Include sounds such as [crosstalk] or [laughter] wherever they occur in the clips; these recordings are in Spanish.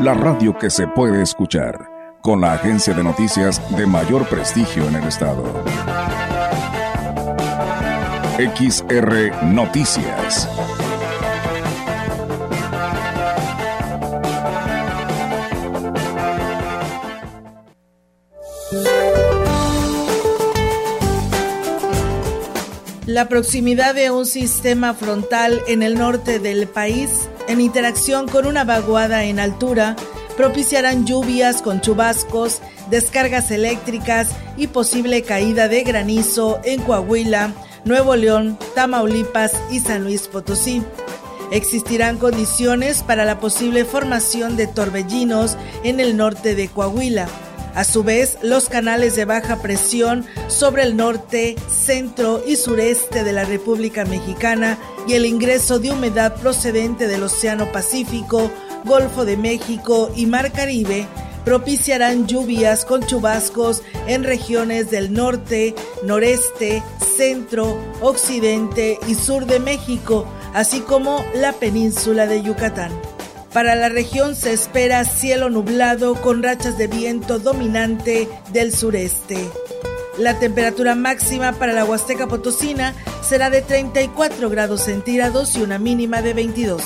la radio que se puede escuchar, con la agencia de noticias de mayor prestigio en el estado. XR Noticias. La proximidad de un sistema frontal en el norte del país en interacción con una vaguada en altura, propiciarán lluvias con chubascos, descargas eléctricas y posible caída de granizo en Coahuila, Nuevo León, Tamaulipas y San Luis Potosí. Existirán condiciones para la posible formación de torbellinos en el norte de Coahuila. A su vez, los canales de baja presión sobre el norte, centro y sureste de la República Mexicana y el ingreso de humedad procedente del Océano Pacífico, Golfo de México y Mar Caribe propiciarán lluvias con chubascos en regiones del norte, noreste, centro, occidente y sur de México, así como la península de Yucatán. Para la región se espera cielo nublado con rachas de viento dominante del sureste. La temperatura máxima para la Huasteca Potosina será de 34 grados centígrados y una mínima de 22.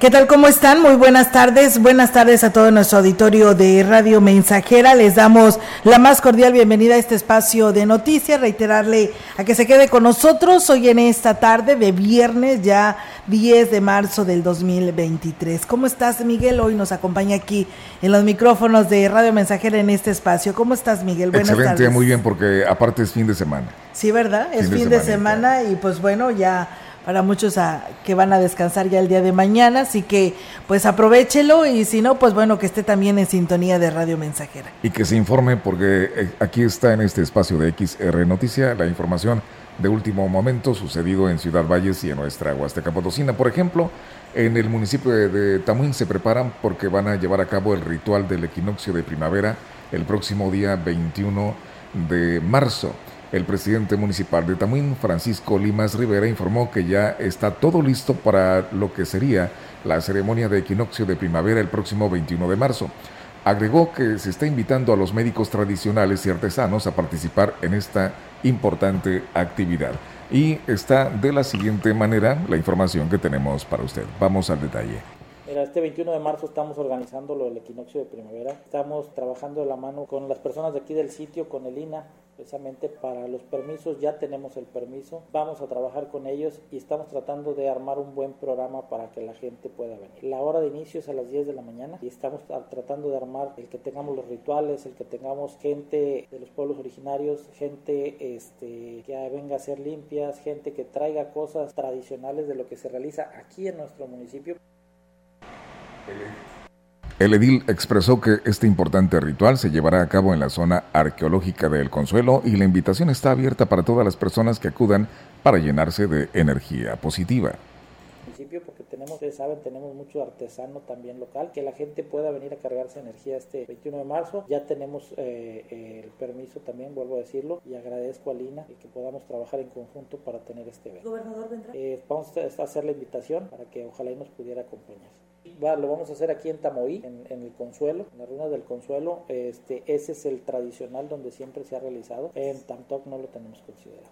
¿Qué tal? ¿Cómo están? Muy buenas tardes. Buenas tardes a todo nuestro auditorio de Radio Mensajera. Les damos la más cordial bienvenida a este espacio de noticias. Reiterarle a que se quede con nosotros hoy en esta tarde de viernes, ya 10 de marzo del 2023. ¿Cómo estás, Miguel? Hoy nos acompaña aquí en los micrófonos de Radio Mensajera en este espacio. ¿Cómo estás, Miguel? Buenas Excelente, muy bien, porque aparte es fin de semana. Sí, ¿verdad? es fin de semana y pues bueno, ya para muchos que van a descansar ya el día de mañana, así que pues aprovechelo y si no, pues bueno, que esté también en sintonía de Radio Mensajera. Y que se informe porque eh, aquí está en este espacio de XR Noticia la información de último momento sucedido en Ciudad Valles y en nuestra Huasteca Potosina. Por ejemplo, en el municipio de, de Tamuín se preparan porque van a llevar a cabo el ritual del equinoccio de primavera el próximo día 21 de marzo. El presidente municipal de Tamuín, Francisco Limas Rivera, informó que ya está todo listo para lo que sería la ceremonia de equinoccio de primavera el próximo 21 de marzo. Agregó que se está invitando a los médicos tradicionales y artesanos a participar en esta importante actividad. Y está de la siguiente manera la información que tenemos para usted. Vamos al detalle. Mira, este 21 de marzo estamos organizando lo del equinoccio de primavera. Estamos trabajando de la mano con las personas de aquí del sitio, con el INA, precisamente para los permisos. Ya tenemos el permiso. Vamos a trabajar con ellos y estamos tratando de armar un buen programa para que la gente pueda venir. La hora de inicio es a las 10 de la mañana y estamos tratando de armar el que tengamos los rituales, el que tengamos gente de los pueblos originarios, gente este, que venga a ser limpias, gente que traiga cosas tradicionales de lo que se realiza aquí en nuestro municipio. El edil expresó que este importante ritual se llevará a cabo en la zona arqueológica de El Consuelo y la invitación está abierta para todas las personas que acudan para llenarse de energía positiva porque tenemos, ustedes saben, tenemos mucho artesano también local, que la gente pueda venir a cargarse energía este 21 de marzo. Ya tenemos eh, el permiso también, vuelvo a decirlo, y agradezco a Lina y que podamos trabajar en conjunto para tener este evento. ¿Gobernador vendrá? Eh, vamos a hacer la invitación para que ojalá y nos pudiera acompañar. Lo vamos a hacer aquí en Tamoí, en, el Consuelo, en la ruina del Consuelo. Este, ese es el tradicional donde siempre se ha realizado. En Tantoc no lo tenemos considerado.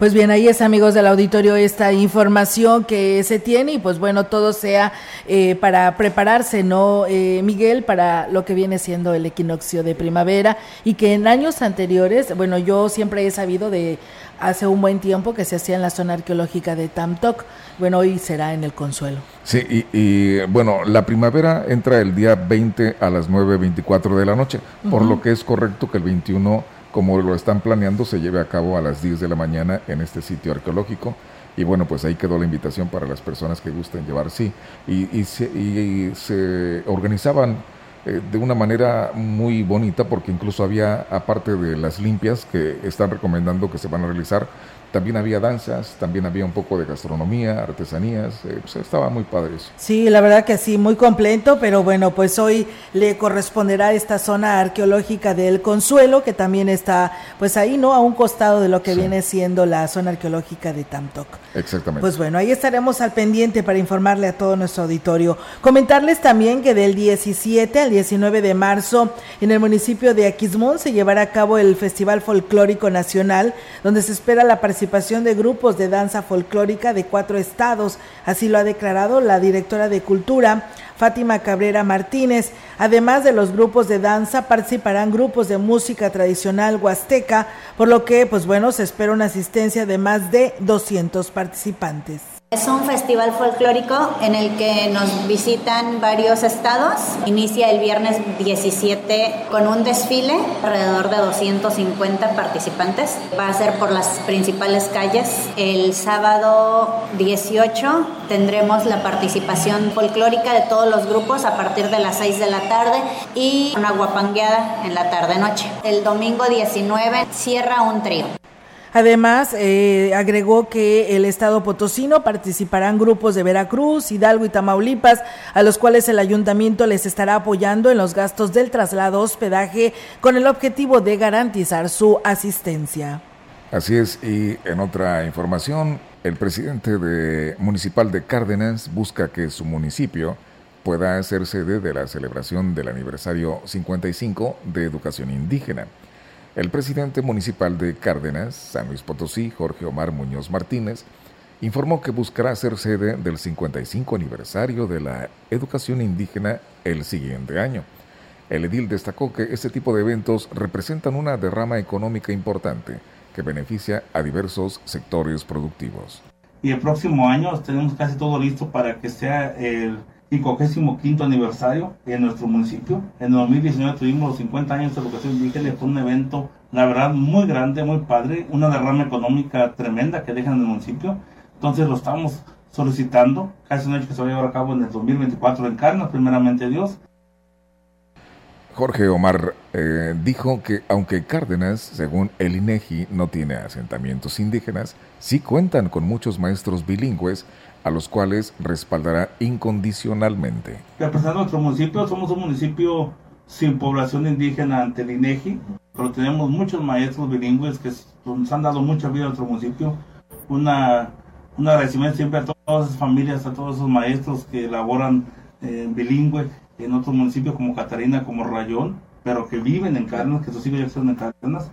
Pues bien, ahí es amigos del auditorio esta información que se tiene y pues bueno, todo sea eh, para prepararse, ¿no, eh, Miguel? Para lo que viene siendo el equinoccio de primavera y que en años anteriores, bueno, yo siempre he sabido de hace un buen tiempo que se hacía en la zona arqueológica de Tamtoc, bueno, hoy será en el Consuelo. Sí, y, bueno, la primavera entra el día 20 a las 9.24 de la noche, por lo que es correcto que el 21 como lo están planeando, se lleve a cabo a las 10 de la mañana en este sitio arqueológico. Y bueno, pues ahí quedó la invitación para las personas que gusten llevar, sí. Y, se, se, organizaban eh, de una manera muy bonita porque incluso había, aparte de las limpias que están recomendando que se van a realizar, también había danzas, también había un poco de gastronomía, artesanías, eh, pues estaba muy padre eso. Sí, la verdad que sí, muy completo, pero bueno, pues hoy le corresponderá esta zona arqueológica del Consuelo, que también está pues ahí, ¿no? A un costado de lo que viene siendo la zona arqueológica de Tamtoc. Exactamente. Pues bueno, ahí estaremos al pendiente para informarle a todo nuestro auditorio. Comentarles también que del 17 al 19 de marzo en el municipio de Aquismón se llevará a cabo el Festival Folclórico Nacional, donde se espera la participación participación de grupos de danza folclórica de cuatro estados. Así lo ha declarado la directora de Cultura, Fátima Cabrera Martínez. Además de los grupos de danza, participarán grupos de música tradicional huasteca, por lo que, pues bueno, se espera una asistencia de más de 200 participantes. Es un festival folclórico en el que nos visitan varios estados. Inicia el viernes 17 con un desfile, alrededor de 250 participantes. Va a ser por las principales calles. El sábado 18 tendremos la participación folclórica de todos los grupos a partir de las 6 de la tarde y una guapangueada en la tarde-noche. El domingo 19 cierra un trío. Además, eh, agregó que el Estado potosino participarán grupos de Veracruz, Hidalgo y Tamaulipas, a los cuales el ayuntamiento les estará apoyando en los gastos del traslado hospedaje con el objetivo de garantizar su asistencia. Así es, y en otra información, el presidente de, municipal de Cárdenas busca que su municipio pueda ser sede de la celebración del aniversario 55 de educación indígena. El presidente municipal de Cárdenas, San Luis Potosí, Jorge Omar Muñoz Martínez, informó que buscará ser sede del 55 aniversario de la educación indígena el siguiente año. El edil destacó que este tipo de eventos representan una derrama económica importante que beneficia a diversos sectores productivos. Y el próximo año tenemos casi todo listo para que sea el 55 aniversario en nuestro municipio. En 2019 tuvimos los 50 años de educación indígena, fue un evento, la verdad, muy grande, muy padre, una derrama económica tremenda que dejan en el municipio. Entonces lo estamos solicitando, casi un hecho que se va a llevar a cabo en el 2024 en Carnas, primeramente Dios. Jorge Omar eh, dijo que aunque Cárdenas, según el INEGI, no tiene asentamientos indígenas, sí cuentan con muchos maestros bilingües a los cuales respaldará incondicionalmente. Representando nuestro municipio, somos un municipio sin población indígena ante el pero tenemos muchos maestros bilingües que nos han dado mucha vida a nuestro municipio. Una, un agradecimiento siempre a todas esas familias, a todos esos maestros que elaboran en bilingüe en otros municipios como Catarina, como Rayón, pero que viven en Cárdenas, que sus hijos ya están en Cárdenas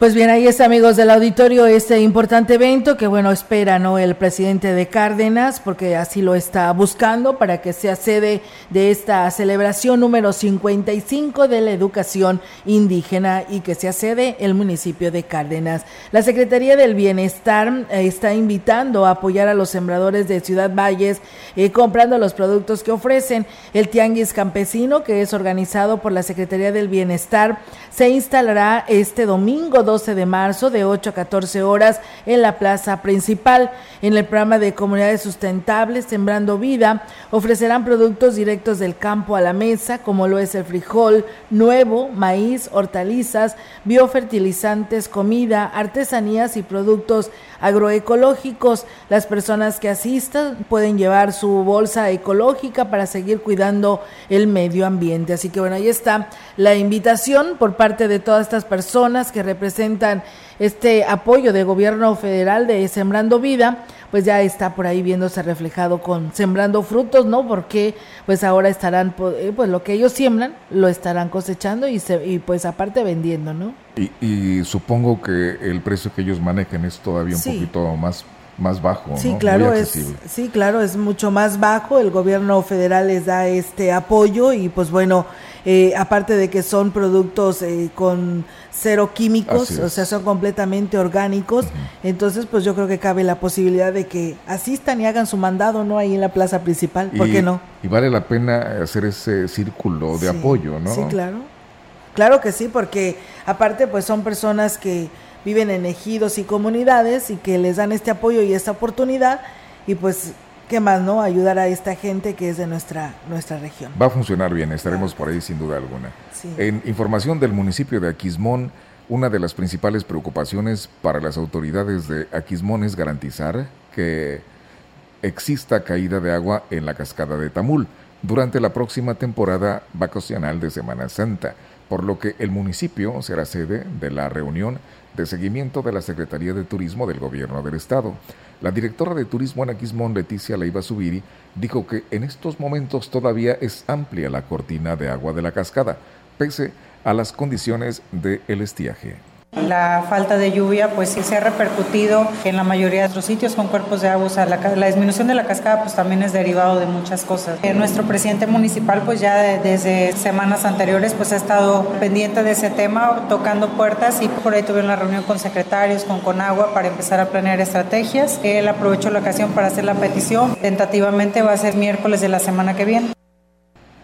pues bien, ahí está, amigos del auditorio, este importante evento que, bueno, espera, ¿no? El presidente de Cárdenas, porque así lo está buscando para que sea sede de esta celebración número 55 de la educación indígena y que sea sede el municipio de Cárdenas. La Secretaría del Bienestar eh, está invitando a apoyar a los sembradores de Ciudad Valles eh, comprando los productos que ofrecen. El Tianguis Campesino, que es organizado por la Secretaría del Bienestar, se instalará este domingo 12 de marzo de 8 a 14 horas en la plaza principal. En el programa de Comunidades Sustentables, Sembrando Vida, ofrecerán productos directos del campo a la mesa, como lo es el frijol nuevo, maíz, hortalizas, biofertilizantes, comida, artesanías y productos agroecológicos. Las personas que asistan pueden llevar su bolsa ecológica para seguir cuidando el medio ambiente. Así que bueno, ahí está la invitación por parte de todas estas personas que representan este apoyo de gobierno federal de Sembrando Vida pues ya está por ahí viéndose reflejado con sembrando frutos, ¿no? Porque pues ahora estarán, eh, pues lo que ellos siembran, lo estarán cosechando y, se, y pues aparte vendiendo, ¿no? Y, supongo que el precio que ellos manejan es todavía un poquito más más bajo. Sí, claro, es, sí, claro, es mucho más bajo. El gobierno federal les da este apoyo y pues bueno, eh, aparte de que son productos eh, con cero químicos, o sea, son completamente orgánicos, entonces pues yo creo que cabe la posibilidad de que asistan y hagan su mandado, ¿no? Ahí en la plaza principal, ¿por qué no? Y vale la pena hacer ese círculo de apoyo, ¿no? Sí, claro. Claro que sí, porque aparte pues son personas que viven en ejidos y comunidades y que les dan este apoyo y esta oportunidad y pues qué más, ¿no? Ayudar a esta gente que es de nuestra, nuestra región. Va a funcionar bien, estaremos por ahí sin duda alguna. En información del municipio de Aquismón, una de las principales preocupaciones para las autoridades de Aquismón es garantizar que exista caída de agua en la cascada de Tamul durante la próxima temporada vacacional de Semana Santa, por lo que el municipio será sede de la reunión de seguimiento de la Secretaría de Turismo del Gobierno del Estado. La directora de Turismo en Aquismón, Leticia Leiva Subiri, dijo que en estos momentos todavía es amplia la cortina de agua de la cascada, pese a las condiciones del el estiaje. La falta de lluvia pues sí se ha repercutido en la mayoría de nuestros sitios con cuerpos de agua. La, disminución de la cascada pues también es derivado de muchas cosas. Eh, nuestro presidente municipal pues ya desde semanas anteriores pues ha estado pendiente de ese tema, tocando puertas y por ahí tuvieron la reunión con secretarios, con Conagua para empezar a planear estrategias. Él aprovechó la ocasión para hacer la petición. Tentativamente va a ser miércoles de la semana que viene.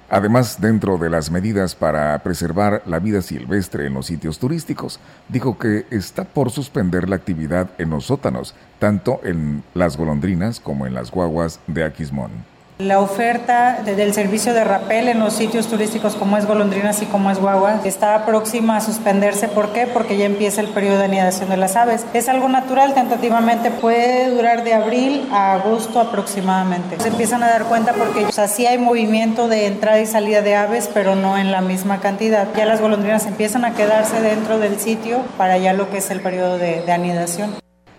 Además, dentro de las medidas para preservar la vida silvestre en los sitios turísticos, dijo que está por suspender la actividad en los sótanos, tanto en las golondrinas como en las guaguas de Aquismón. La oferta del servicio de rapel en los sitios turísticos como es Golondrinas y como es Guagua está próxima a suspenderse. ¿Por qué? Porque ya empieza el periodo de anidación de las aves. Es algo natural, tentativamente puede durar de abril a agosto aproximadamente. Se empiezan a dar cuenta porque o hay movimiento de entrada y salida de aves, pero no en la misma cantidad. Ya las golondrinas empiezan a quedarse dentro del sitio para ya lo que es el periodo de anidación.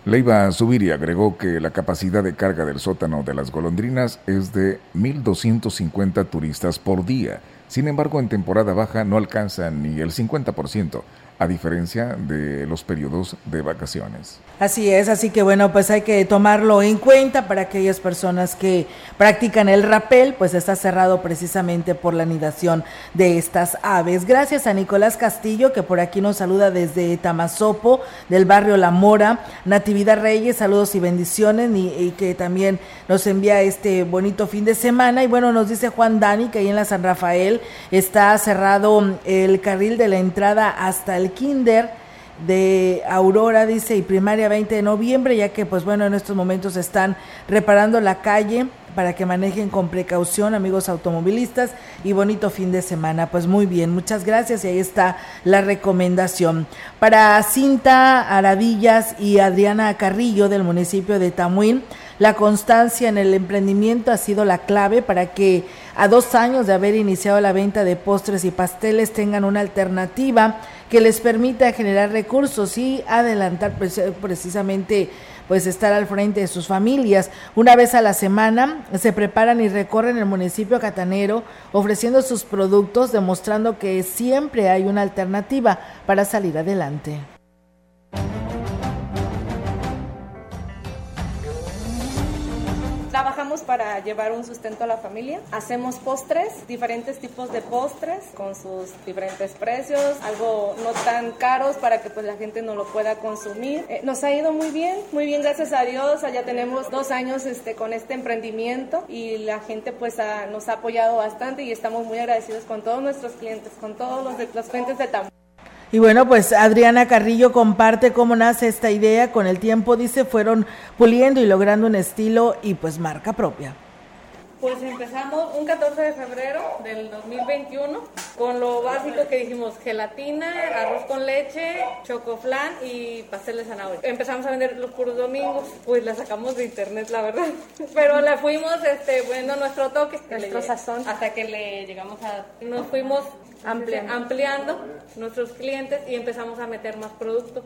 Leiva Subiri agregó que la capacidad de carga del sótano de las golondrinas es de 1.250 turistas por día. Sin embargo, en temporada baja no alcanzan ni el 50%, a diferencia de los periodos de vacaciones. Así es, así que bueno, pues hay que tomarlo en cuenta para aquellas personas que practican el rapel, pues está cerrado precisamente por la anidación de estas aves. Gracias a Nicolás Castillo, que por aquí nos saluda desde Tamazopo, del barrio La Mora. Natividad Reyes, saludos y bendiciones, y, y que también nos envía este bonito fin de semana. Y bueno, nos dice Juan Dani que ahí en la San Rafael está cerrado el carril de la entrada hasta el kinder de Aurora, dice, y primaria 20 de noviembre, ya que pues bueno, en estos momentos están reparando la calle para que manejen con precaución, amigos automovilistas, y bonito fin de semana. Pues muy bien, muchas gracias y ahí está la recomendación. Para Cinta Aradillas y Adriana Carrillo del municipio de Tamuín, la constancia en el emprendimiento ha sido la clave para que a dos años de haber iniciado la venta de postres y pasteles tengan una alternativa que les permita generar recursos y adelantar precisamente pues estar al frente de sus familias. Una vez a la semana se preparan y recorren el municipio catanero ofreciendo sus productos, demostrando que siempre hay una alternativa para salir adelante. Para llevar un sustento a la familia. Hacemos postres, diferentes tipos de postres con sus diferentes precios, algo no tan caros para que pues la gente no lo pueda consumir. Eh, nos ha ido muy bien, muy bien gracias a Dios. Ya tenemos dos años este, con este emprendimiento y la gente pues nos ha apoyado bastante y estamos muy agradecidos con todos nuestros clientes, con todos los, de, clientes de Tamaulipas. Y bueno, pues Adriana Carrillo comparte cómo nace esta idea. Con el tiempo, dice, fueron puliendo y logrando un estilo y pues marca propia. Pues empezamos un 14 de febrero del 2021 con lo básico que dijimos, gelatina, arroz con leche, chocoflan y pastel de zanahoria. Empezamos a vender los puros domingos, pues la sacamos de internet, la verdad. [laughs] Pero la fuimos este, poniendo nuestro toque, nuestro sazón, hasta que le llegamos a... Nos fuimos ampliando nuestros clientes y empezamos a meter más producto.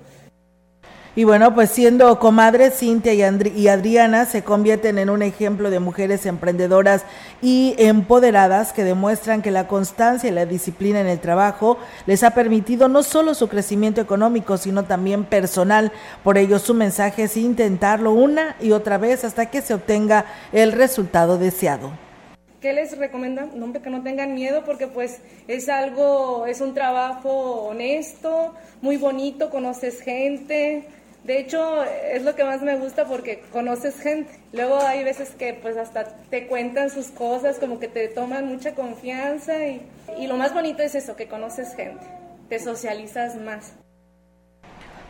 Y bueno, pues siendo comadres, Cintia y, Adriana se convierten en un ejemplo de mujeres emprendedoras y empoderadas que demuestran que la constancia y la disciplina en el trabajo les ha permitido no solo su crecimiento económico, sino también personal. Por ello, su mensaje es intentarlo una y otra vez hasta que se obtenga el resultado deseado. ¿Qué les recomiendan? No, que no tengan miedo porque pues es algo, es un trabajo honesto, muy bonito, conoces gente, de hecho, es lo que más me gusta porque conoces gente. Luego hay veces que pues hasta te cuentan sus cosas, como que te toman mucha confianza y, y lo más bonito es eso, que conoces gente, te socializas más.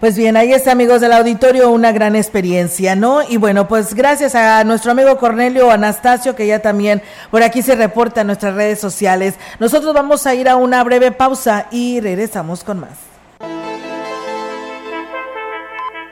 Pues bien, ahí está, amigos del auditorio, una gran experiencia, ¿no? Y bueno, pues gracias a nuestro amigo Cornelio Anastasio, que ya también por aquí se reporta en nuestras redes sociales. Nosotros vamos a ir a una breve pausa y regresamos con más.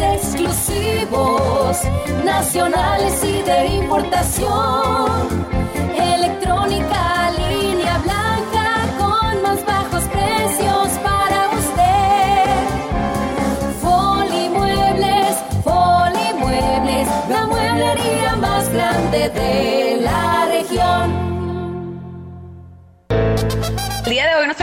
kilashuasteco.com. nacionales y de importación. Electrónica, línea blanca con más bajos precios para usted. Folimuebles, Folimuebles, la mueblería más grande de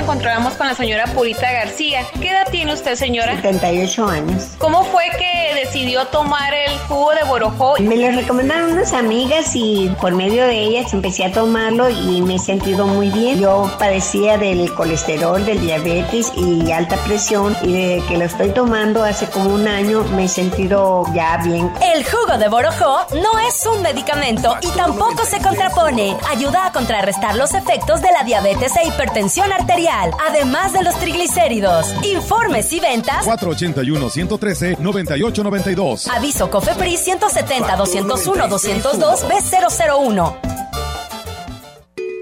encontramos con la señora Purita García. ¿Qué edad tiene usted, señora? 78 años. ¿Cómo fue que decidió tomar el jugo de borojó? Me lo recomendaron unas amigas y por medio de ellas empecé a tomarlo y me he sentido muy bien. Yo padecía del colesterol, del diabetes y alta presión y desde que lo estoy tomando hace como un año me he sentido ya bien. El jugo de borojó no es un medicamento y tampoco se contrapone. Ayuda a contrarrestar los efectos de la diabetes e hipertensión arterial, además de los triglicéridos. Informes y ventas 481-113-9892. Aviso COFEPRIS 170-201-202 B001.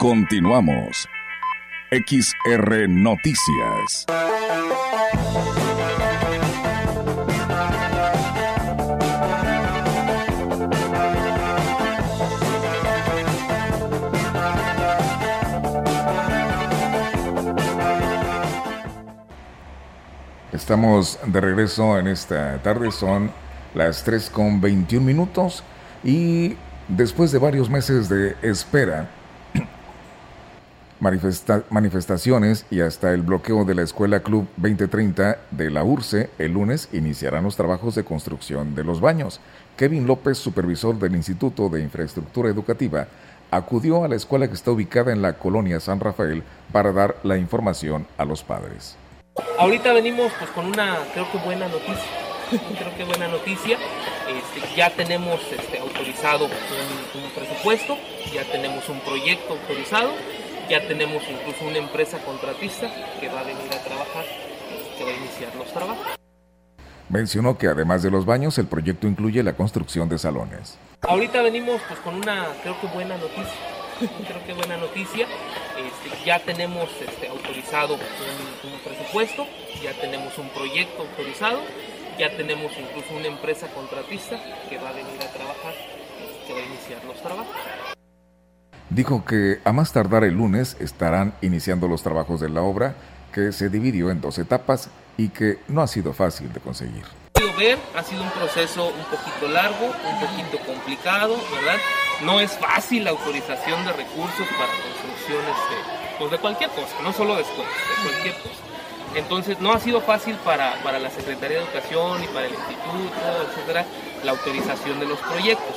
Continuamos. XR Noticias. Estamos de regreso en esta tarde, son las 3 con 21 minutos y después de varios meses de espera, manifestaciones y hasta el bloqueo de la Escuela Club 2030 de la URCE, el lunes iniciarán los trabajos de construcción de los baños. Kevin López, supervisor del Instituto de Infraestructura Educativa, acudió a la escuela que está ubicada en la colonia San Rafael para dar la información a los padres. Ahorita venimos pues con una, creo que buena noticia. [laughs] creo que buena noticia. Este, ya tenemos este, autorizado un presupuesto, ya tenemos un proyecto autorizado ya tenemos incluso una empresa contratista que va a venir a trabajar, que va a iniciar los trabajos. Mencionó que además de los baños, el proyecto incluye la construcción de salones. Ahorita venimos pues con una, creo que buena noticia. [laughs] creo que buena noticia. Este, ya tenemos este, autorizado un, presupuesto, ya tenemos un proyecto autorizado, ya tenemos incluso una empresa contratista que va a venir a trabajar, que va a iniciar los trabajos. Dijo que a más tardar el lunes estarán iniciando los trabajos de la obra que se dividió en dos etapas y que no ha sido fácil de conseguir. Ver, ha sido un proceso un poquito largo, un poquito complicado, ¿verdad? No es fácil la autorización de recursos para construcciones de, pues de cualquier cosa, no solo de escuelas, de cualquier cosa. Entonces no ha sido fácil para, para la Secretaría de Educación y para el instituto, etcétera, la autorización de los proyectos.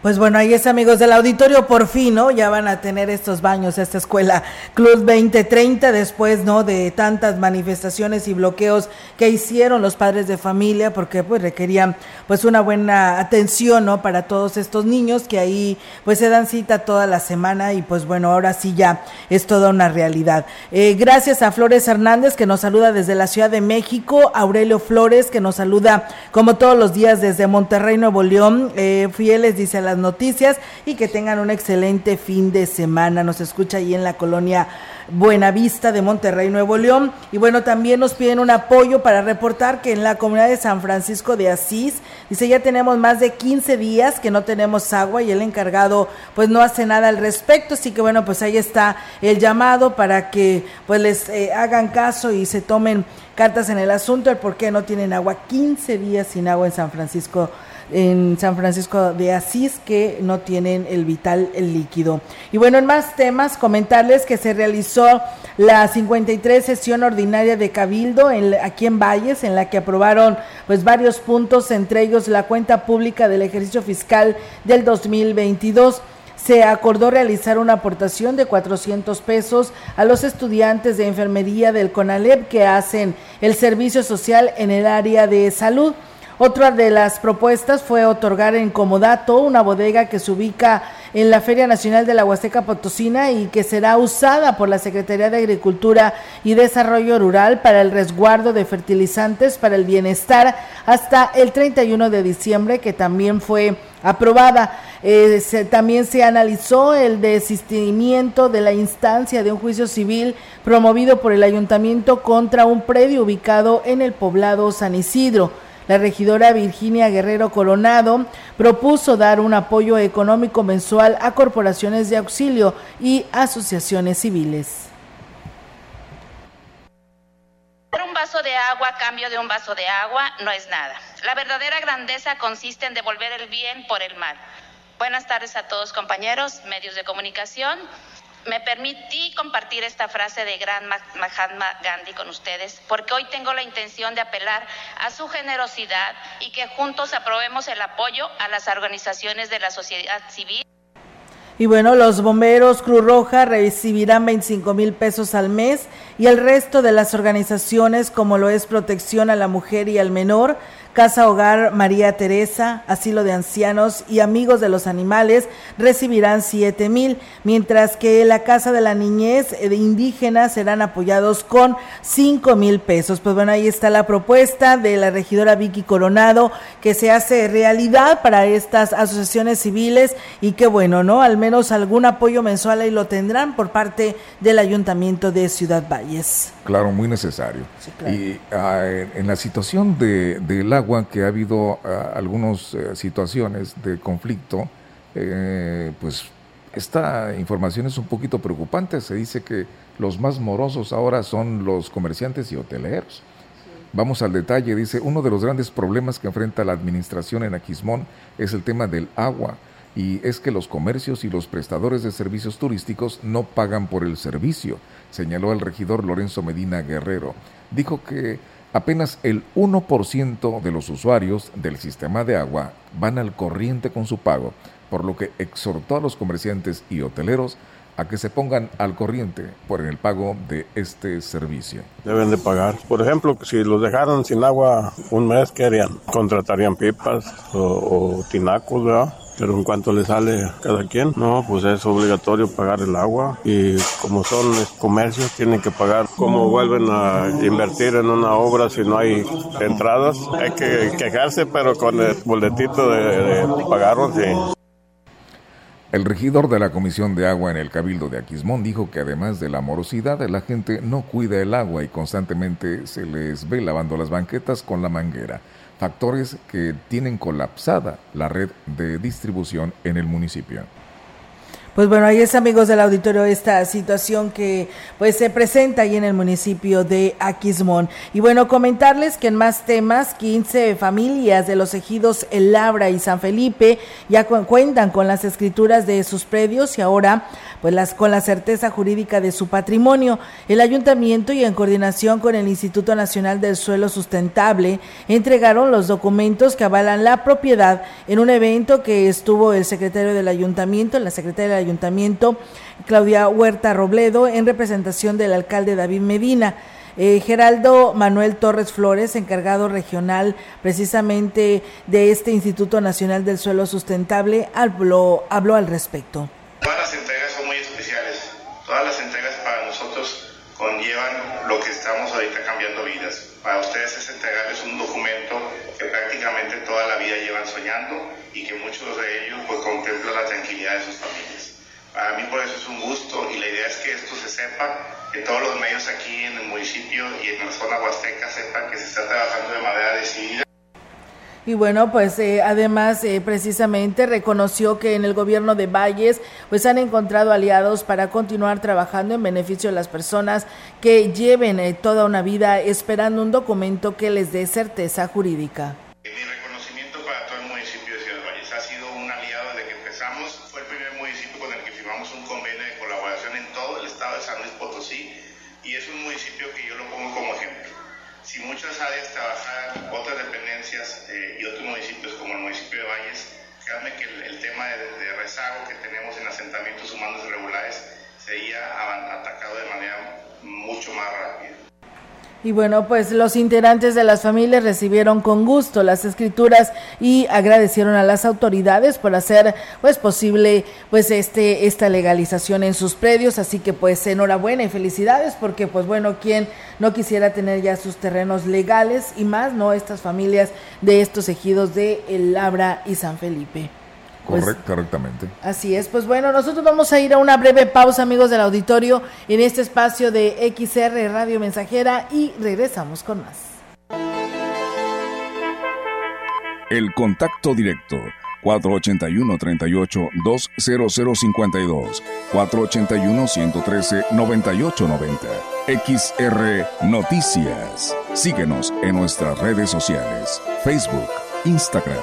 Pues bueno, ahí es amigos del auditorio, por fin, ¿no? Ya van a tener estos baños, esta escuela Club 2030, después, ¿no? De tantas manifestaciones y bloqueos que hicieron los padres de familia, porque pues requerían pues una buena atención, ¿no? Para todos estos niños que ahí pues se dan cita toda la semana y pues bueno, ahora sí ya es toda una realidad. Eh, gracias a Flores Hernández que nos saluda desde la Ciudad de México, Aurelio Flores que nos saluda como todos los días desde Monterrey, Nuevo León, eh, fieles, dice las noticias y que tengan un excelente fin de semana. Nos escucha ahí en la colonia Buenavista de Monterrey, Nuevo León. Y bueno, también nos piden un apoyo para reportar que en la comunidad de San Francisco de Asís, dice, ya tenemos más de 15 días que no tenemos agua y el encargado pues no hace nada al respecto. Así que bueno, pues ahí está el llamado para que pues les eh, hagan caso y se tomen cartas en el asunto, el por qué no tienen agua. 15 días sin agua en San Francisco en San Francisco de Asís que no tienen el vital líquido. Y bueno, en más temas, comentarles que se realizó la 53 sesión ordinaria de Cabildo en, aquí en Valles, en la que aprobaron pues varios puntos, entre ellos la cuenta pública del ejercicio fiscal del 2022 se acordó realizar una aportación de 400 pesos a los estudiantes de enfermería del CONALEP que hacen el servicio social en el área de salud. Otra de las propuestas fue otorgar en comodato una bodega que se ubica en la Feria Nacional de la Huasteca Potosina y que será usada por la Secretaría de Agricultura y Desarrollo Rural para el resguardo de fertilizantes para el bienestar hasta el 31 de diciembre, que también fue aprobada. Eh, también se analizó el desistimiento de la instancia de un juicio civil promovido por el ayuntamiento contra un predio ubicado en el poblado San Isidro. La regidora Virginia Guerrero Coronado propuso dar un apoyo económico mensual a corporaciones de auxilio y asociaciones civiles. Un vaso de agua a cambio de un vaso de agua no es nada. La verdadera grandeza consiste en devolver el bien por el mal. Buenas tardes a todos compañeros, medios de comunicación me permití compartir esta frase de gran Mahatma Gandhi con ustedes porque hoy tengo la intención de apelar a su generosidad y que juntos aprobemos el apoyo a las organizaciones de la sociedad civil. Y bueno, los bomberos Cruz Roja recibirán 25 mil pesos al mes y el resto de las organizaciones como lo es Protección a la Mujer y al Menor Casa Hogar María Teresa, Asilo de Ancianos y Amigos de los Animales recibirán 7 mil, mientras que la Casa de la Niñez de Indígenas serán apoyados con 5 mil pesos. Pues bueno, ahí está la propuesta de la regidora Vicky Coronado que se hace realidad para estas asociaciones civiles y que bueno, ¿no? Al menos algún apoyo mensual ahí lo tendrán por parte del Ayuntamiento de Ciudad Valles. Claro, muy necesario. Y ah, en la situación de, del agua, que ha habido ah, algunas eh, situaciones de conflicto, eh, pues esta información es un poquito preocupante. Se dice que los más morosos ahora son los comerciantes y hoteleros. Vamos al detalle, dice, uno de los grandes problemas que enfrenta la administración en Aquismón es el tema del agua y es que los comercios y los prestadores de servicios turísticos no pagan por el servicio señaló el regidor Lorenzo Medina Guerrero. Dijo que apenas el 1% de los usuarios del sistema de agua van al corriente con su pago, por lo que exhortó a los comerciantes y hoteleros a que se pongan al corriente por el pago de este servicio. Deben de pagar. Por ejemplo, si los dejaran sin agua un mes, ¿qué harían? Contratarían pipas o, o tinacos, ¿verdad? Pero en cuanto le sale cada quien, no, pues es obligatorio pagar el agua y como son comercios tienen que pagar. Como vuelven a invertir en una obra si no hay entradas? Hay que quejarse, pero con el boletito de, de pagarlo, sí. El regidor de la Comisión de Agua en el Cabildo de Aquismón dijo que además de la morosidad, la gente no cuida el agua y constantemente se les ve lavando las banquetas con la manguera factores que tienen colapsada la red de distribución en el municipio. Pues bueno, ahí es amigos del auditorio esta situación que pues se presenta ahí en el municipio de Aquismón. Y bueno, comentarles que en más temas, 15 familias de los ejidos El Labra y San Felipe ya cuentan con las escrituras de sus predios y ahora pues las con la certeza jurídica de su patrimonio. El ayuntamiento y en coordinación con el Instituto Nacional del Suelo Sustentable entregaron los documentos que avalan la propiedad en un evento que estuvo el secretario del ayuntamiento, la secretaria del ayuntamiento, Claudia Huerta Robledo, en representación del alcalde David Medina. Eh, Geraldo Manuel Torres Flores, encargado regional precisamente de este Instituto Nacional del Suelo Sustentable, habló, habló al respecto. Para mí por eso es un gusto y la idea es que esto se sepa, que todos los medios aquí en el municipio y en la zona huasteca sepan que se está trabajando de manera decidida. Y bueno, pues eh, además eh, precisamente reconoció que en el gobierno de Valles pues han encontrado aliados para continuar trabajando en beneficio de las personas que lleven eh, toda una vida esperando un documento que les dé certeza jurídica. Atacado de manera mucho más rápida. Y bueno, pues los integrantes de las familias recibieron con gusto las escrituras y agradecieron a las autoridades por hacer pues posible pues este esta legalización en sus predios, así que pues enhorabuena y felicidades porque pues bueno, quien no quisiera tener ya sus terrenos legales y más no estas familias de estos ejidos de El Labra y San Felipe. Pues, correctamente. Así es, pues bueno, nosotros vamos a ir a una breve pausa, amigos del auditorio, en este espacio de XR Radio Mensajera y regresamos con más. El contacto directo 481-38-20052, 481-113-9890. XR Noticias. Síguenos en nuestras redes sociales, Facebook, Instagram,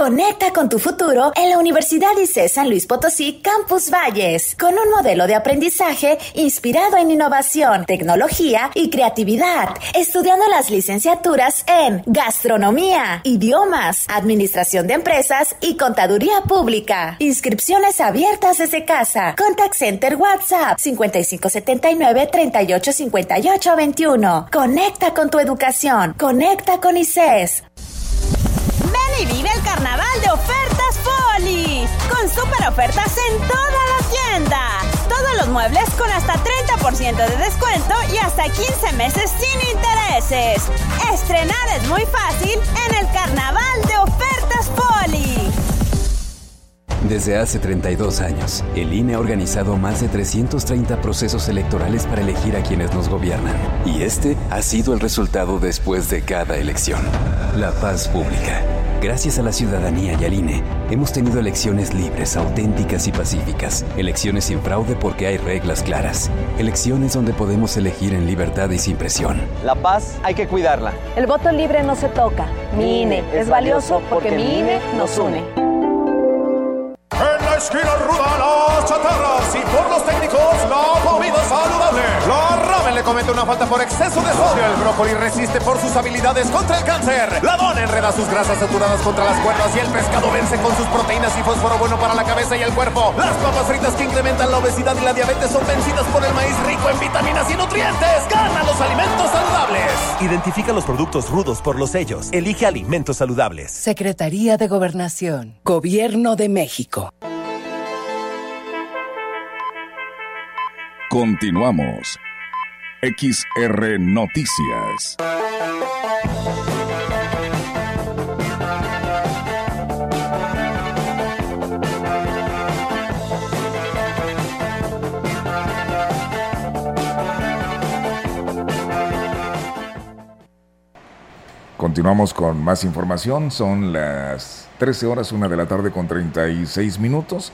Conecta con tu futuro en la Universidad ICE San Luis Potosí Campus Valles, con un modelo de aprendizaje inspirado en innovación, tecnología y creatividad, estudiando las licenciaturas en gastronomía, idiomas, administración de empresas y contaduría pública. Inscripciones abiertas desde casa. Contact Center WhatsApp 5579 385821. Conecta con tu educación. Conecta con ICES. Ven y vive el carnaval de ofertas Poli. Con super ofertas en toda la tienda. Todos los muebles con hasta 30% de descuento y hasta 15 meses sin intereses. Estrenar es muy fácil en el carnaval de ofertas Poli. Desde hace 32 años, el INE ha organizado más de 330 procesos electorales para elegir a quienes nos gobiernan. Y este ha sido el resultado después de cada elección. La paz pública. Gracias a la ciudadanía y al INE, hemos tenido elecciones libres, auténticas y pacíficas. Elecciones sin fraude porque hay reglas claras. Elecciones donde podemos elegir en libertad y sin presión. La paz hay que cuidarla. El voto libre no se toca. Mi INE es valioso porque mi INE nos une esquina ruda chatarras y por los técnicos la comida saludable. La ramen le comete una falta por exceso de sodio. El brócoli resiste por sus habilidades contra el cáncer. La dona enreda sus grasas saturadas contra las cuerdas y el pescado vence con sus proteínas y fósforo bueno para la cabeza y el cuerpo. Las papas fritas que incrementan la obesidad y la diabetes son vencidas por el maíz rico en vitaminas y nutrientes. Gana los alimentos saludables. Identifica los productos rudos por los sellos. Elige alimentos saludables. Secretaría de Gobernación. Gobierno de México. Continuamos. XR Noticias. Continuamos con más información. Son las 13 horas, una de la tarde con 36 minutos.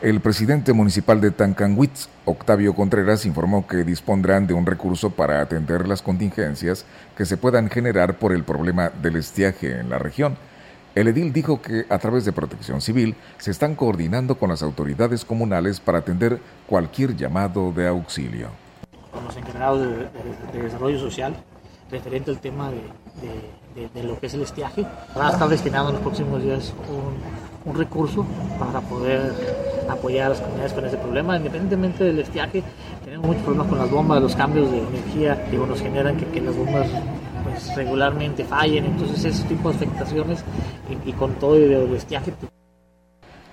El presidente municipal de Tancanwitz, Octavio Contreras, informó que dispondrán de un recurso para atender las contingencias que se puedan generar por el problema del estiaje en la región. El edil dijo que a través de Protección Civil se están coordinando con las autoridades comunales para atender cualquier llamado de auxilio. Con los encargados de, desarrollo social referente al tema de, lo que es el estiaje. Va a estar destinado en los próximos días un, un recurso para poder apoyar a las comunidades con ese problema. Independientemente del estiaje, tenemos muchos problemas con las bombas, los cambios de energía que nos generan que, las bombas pues, regularmente fallen. Entonces, ese tipo de afectaciones y, con todo el estiaje. Pues,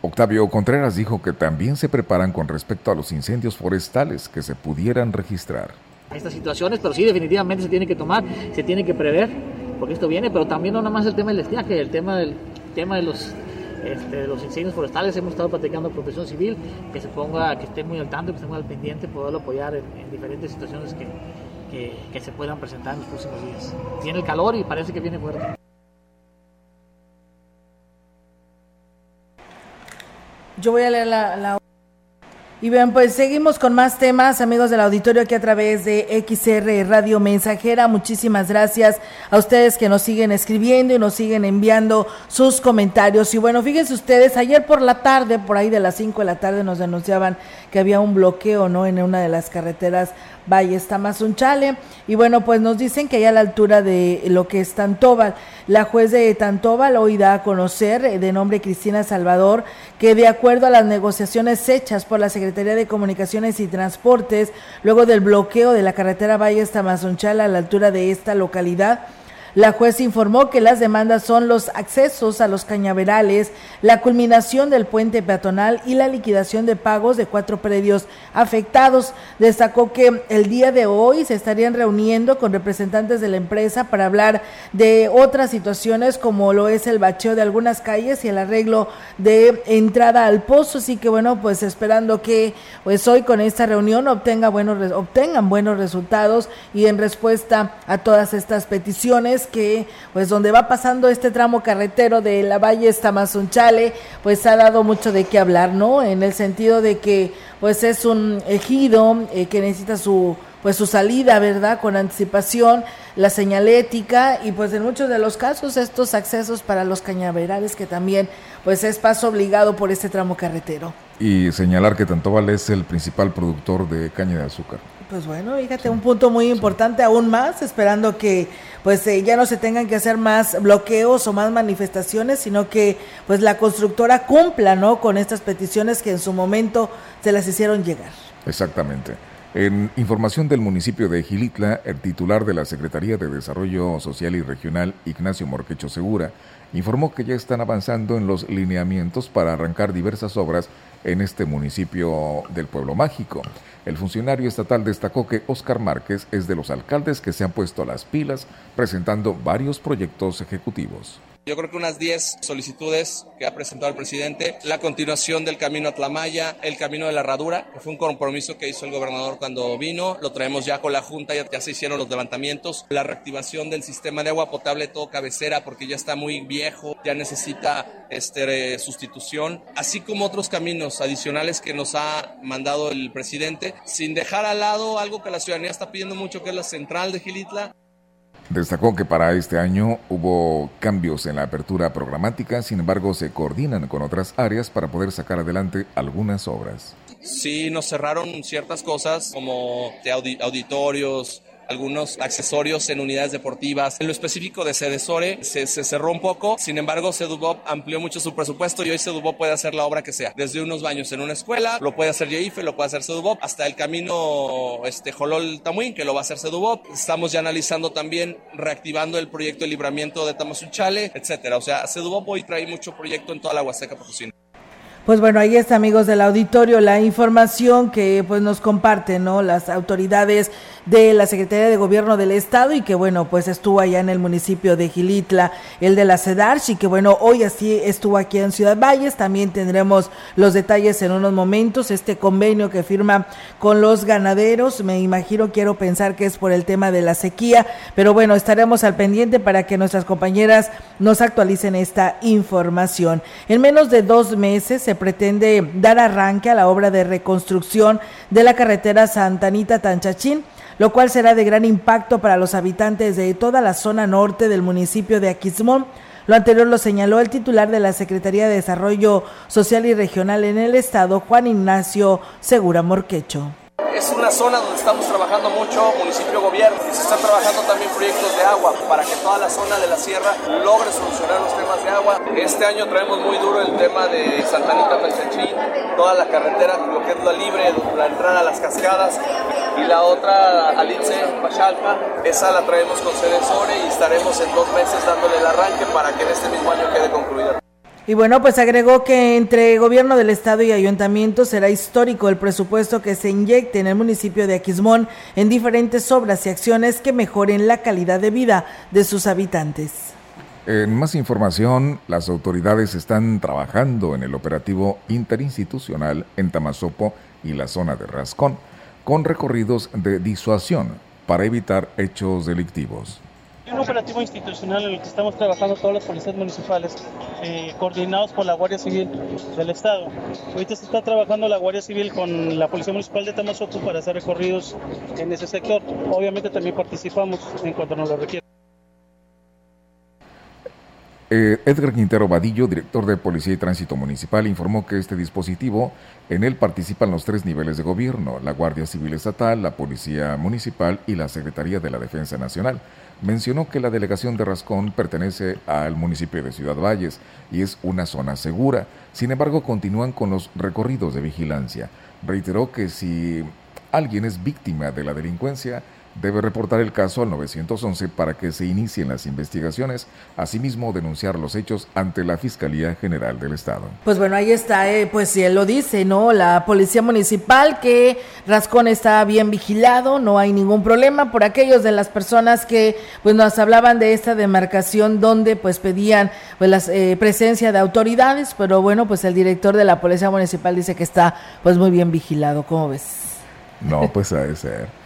Octavio Contreras dijo que también se preparan con respecto a los incendios forestales que se pudieran registrar. Estas situaciones, pero sí definitivamente se tiene que tomar, se tiene que prever, porque esto viene, pero también no nada más el tema del estiaje, el tema del tema de los este, los incendios forestales, hemos estado platicando con Protección Civil, que se ponga, que esté muy al tanto, que esté muy al pendiente, poderlo apoyar en, diferentes situaciones que, que, se puedan presentar en los próximos días. Tiene el calor y parece que viene fuerte. Yo voy a leer la, la... Y bien, pues seguimos con más temas, amigos del auditorio, aquí a través de XR Radio Mensajera. Muchísimas gracias a ustedes que nos siguen escribiendo y nos siguen enviando sus comentarios. Y bueno, fíjense ustedes, ayer por la tarde, por ahí de las 5 de la tarde, nos denunciaban que había un bloqueo, ¿no? En una de las carreteras Valle Tamazunchale. Y bueno, pues nos dicen que hay a la altura de lo que es Tantóbal. La juez de Tantóbal hoy da a conocer, eh, de nombre Cristina Salvador, que de acuerdo a las negociaciones hechas por la Secretaría de Comunicaciones y Transportes, luego del bloqueo de la carretera Valle Tamazunchale a la altura de esta localidad, la juez informó que las demandas son los accesos a los cañaverales, la culminación del puente peatonal y la liquidación de pagos de cuatro predios afectados. Destacó que el día de hoy se estarían reuniendo con representantes de la empresa para hablar de otras situaciones como lo es el bacheo de algunas calles y el arreglo de entrada al pozo. Así que bueno, pues esperando que pues hoy con esta reunión obtenga buenos, obtengan buenos resultados y en respuesta a todas estas peticiones que, pues donde va pasando este tramo carretero de la Valle Estamazunchale, pues ha dado mucho de qué hablar, ¿no? En el sentido de que, pues es un ejido eh, que necesita su pues su salida, ¿verdad? Con anticipación, la señalética y pues en muchos de los casos estos accesos para los cañaverales que también pues es paso obligado por este tramo carretero. Y señalar que Tantóbal es el principal productor de caña de azúcar. Pues bueno, fíjate, un punto muy importante aún más, esperando que pues eh, ya no se tengan que hacer más bloqueos o más manifestaciones, sino que pues la constructora cumpla, ¿no? Con estas peticiones que en su momento se las hicieron llegar. Exactamente. En información del municipio de Gilitla, el titular de la Secretaría de Desarrollo Social y Regional, Ignacio Morquecho Segura, informó que ya están avanzando en los lineamientos para arrancar diversas obras en este municipio del pueblo mágico. El funcionario estatal destacó que Óscar Márquez es de los alcaldes que se han puesto las pilas presentando varios proyectos ejecutivos. Yo creo que unas 10 solicitudes que ha presentado el presidente, la continuación del camino a Tlamaya, el camino de la herradura, que fue un compromiso que hizo el gobernador cuando vino, lo traemos ya con la Junta, ya, ya se hicieron los levantamientos, la reactivación del sistema de agua potable todo cabecera porque ya está muy viejo, ya necesita este, sustitución, así como otros caminos adicionales que nos ha mandado el presidente, sin dejar al lado algo que la ciudadanía está pidiendo mucho, que es la central de Gilitla. Destacó que para este año hubo cambios en la apertura programática, sin embargo se coordinan con otras áreas para poder sacar adelante algunas obras. Sí, nos cerraron ciertas cosas como auditorios, algunos accesorios en unidades deportivas. En lo específico de Cedesore se, se cerró un poco, sin embargo Cedubop amplió mucho su presupuesto y hoy Cedubop puede hacer la obra que sea, desde unos baños en una escuela, lo puede hacer Yeife, lo puede hacer Cedubop, hasta el camino este, Jolol Tamuín, que lo va a hacer Cedubop. Estamos ya analizando también reactivando el proyecto de libramiento de Tamazunchale, etcétera. O sea, Cedubop hoy trae mucho proyecto en toda la Huasteca Potosina. Pues bueno, ahí está, amigos del auditorio, la información que pues nos comparten, ¿no? Las autoridades de la Secretaría de Gobierno del Estado y que bueno, pues estuvo allá en el municipio de Gilitla, el de la CEDARCH y que bueno, hoy así estuvo aquí en Ciudad Valles, también tendremos los detalles en unos momentos, este convenio que firma con los ganaderos, me imagino, quiero pensar que es por el tema de la sequía, pero bueno, estaremos al pendiente para que nuestras compañeras nos actualicen esta información. En menos de dos meses se pretende dar arranque a la obra de reconstrucción de la carretera Santanita Tanchachín, lo cual será de gran impacto para los habitantes de toda la zona norte del municipio de Aquismón. Lo anterior lo señaló el titular de la Secretaría de Desarrollo Social y Regional en el Estado, Juan Ignacio Segura Morquecho. Es una zona donde estamos trabajando mucho, municipio gobierno, y se están trabajando también proyectos de agua para que toda la zona de la sierra logre solucionar los temas de agua. Este año traemos muy duro el tema de Santanita Tanchachín, toda la carretera, lo que es la libre, la entrada a las cascadas, y la otra Alice Pachalpa, esa la traemos con sede y estaremos en dos meses dándole el arranque para que en este mismo año quede concluida. Y bueno, pues agregó que entre gobierno del estado y ayuntamiento será histórico el presupuesto que se inyecte en el municipio de Aquismón en diferentes obras y acciones que mejoren la calidad de vida de sus habitantes. En más información, las autoridades están trabajando en el operativo interinstitucional en Tamazopo y la zona de Rascón, con recorridos de disuasión para evitar hechos delictivos. Un operativo institucional en el que estamos trabajando todas las policías municipales, eh, coordinados por la Guardia Civil del Estado. Ahorita se está trabajando la Guardia Civil con la Policía Municipal de Tamazopo para hacer recorridos en ese sector. Obviamente también participamos en cuanto nos lo requiere. Eh, Edgar Quintero Vadillo, director de Policía y Tránsito Municipal, informó que este dispositivo en él participan los tres niveles de gobierno, la Guardia Civil Estatal, la Policía Municipal y la Secretaría de la Defensa Nacional. Mencionó que la delegación de Rascón pertenece al municipio de Ciudad Valles y es una zona segura. Sin embargo, continúan con los recorridos de vigilancia. Reiteró que si alguien es víctima de la delincuencia, debe reportar el caso al 911 para que se inicien las investigaciones, asimismo denunciar los hechos ante la Fiscalía General del Estado. Pues bueno, ahí está, eh, pues si él lo dice, ¿no? La Policía Municipal que Rascón está bien vigilado, no hay ningún problema por aquellos de las personas que pues nos hablaban de esta demarcación donde pues pedían pues la eh, presencia de autoridades, pero bueno, pues el director de la Policía Municipal dice que está pues muy bien vigilado, ¿cómo ves? No, pues a ser.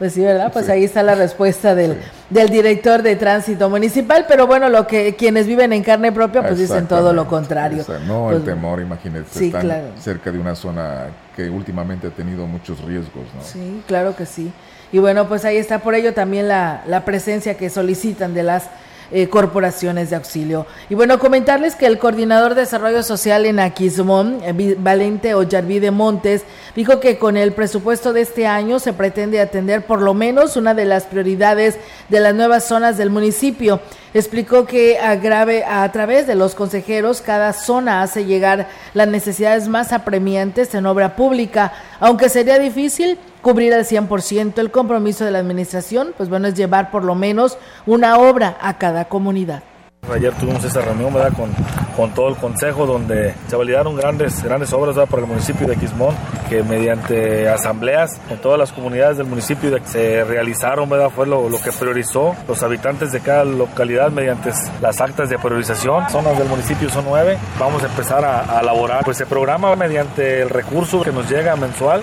Pues sí, ¿verdad? Pues ahí está la respuesta del, del director de tránsito municipal, pero bueno, lo que quienes viven en carne propia pues dicen todo lo contrario. no, el pues, temor, imagínate, están cerca de una zona que últimamente ha tenido muchos riesgos, ¿no? Sí, claro que sí. Y bueno, pues ahí está por ello también la, la presencia que solicitan de las eh, corporaciones de auxilio. Y bueno, comentarles que el coordinador de desarrollo social en Aquismón, eh, Valente Ollarvide Montes, dijo que con el presupuesto de este año se pretende atender por lo menos una de las prioridades de las nuevas zonas del municipio. Explicó que agrave, a través de los consejeros cada zona hace llegar las necesidades más apremiantes en obra pública, aunque sería difícil cubrir al 100% el compromiso de la administración, pues bueno, es llevar por lo menos una obra a cada comunidad. Ayer tuvimos esa reunión ¿verdad? Con, con todo el consejo donde se validaron grandes, grandes obras ¿verdad? para el municipio de Quismón que mediante asambleas en todas las comunidades del municipio se realizaron, ¿verdad? fue lo, lo, que priorizó los habitantes de cada localidad mediante las actas de priorización. Zonas del municipio son nueve, vamos a empezar a, a elaborar pues se programa mediante el recurso que nos llega mensual.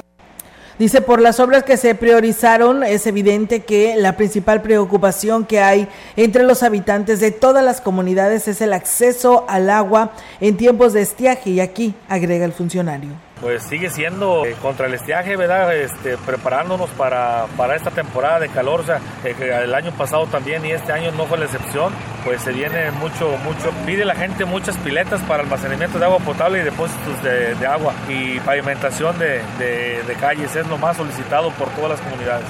Dice, por las obras que se priorizaron, es evidente que la principal preocupación que hay entre los habitantes de todas las comunidades es el acceso al agua en tiempos de estiaje y aquí agrega el funcionario pues sigue siendo eh, contra el estiaje, ¿verdad? Este, preparándonos para, para esta temporada de calor, o sea, eh, el año pasado también y este año no fue la excepción, pues se viene mucho, mucho, pide la gente muchas piletas para almacenamiento de agua potable y depósitos de, agua y pavimentación de, de calles, es lo más solicitado por todas las comunidades.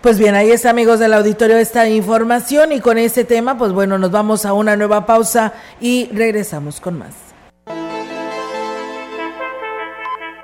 Pues bien, ahí está amigos del auditorio esta información y con este tema, pues bueno, nos vamos a una nueva pausa y regresamos con más.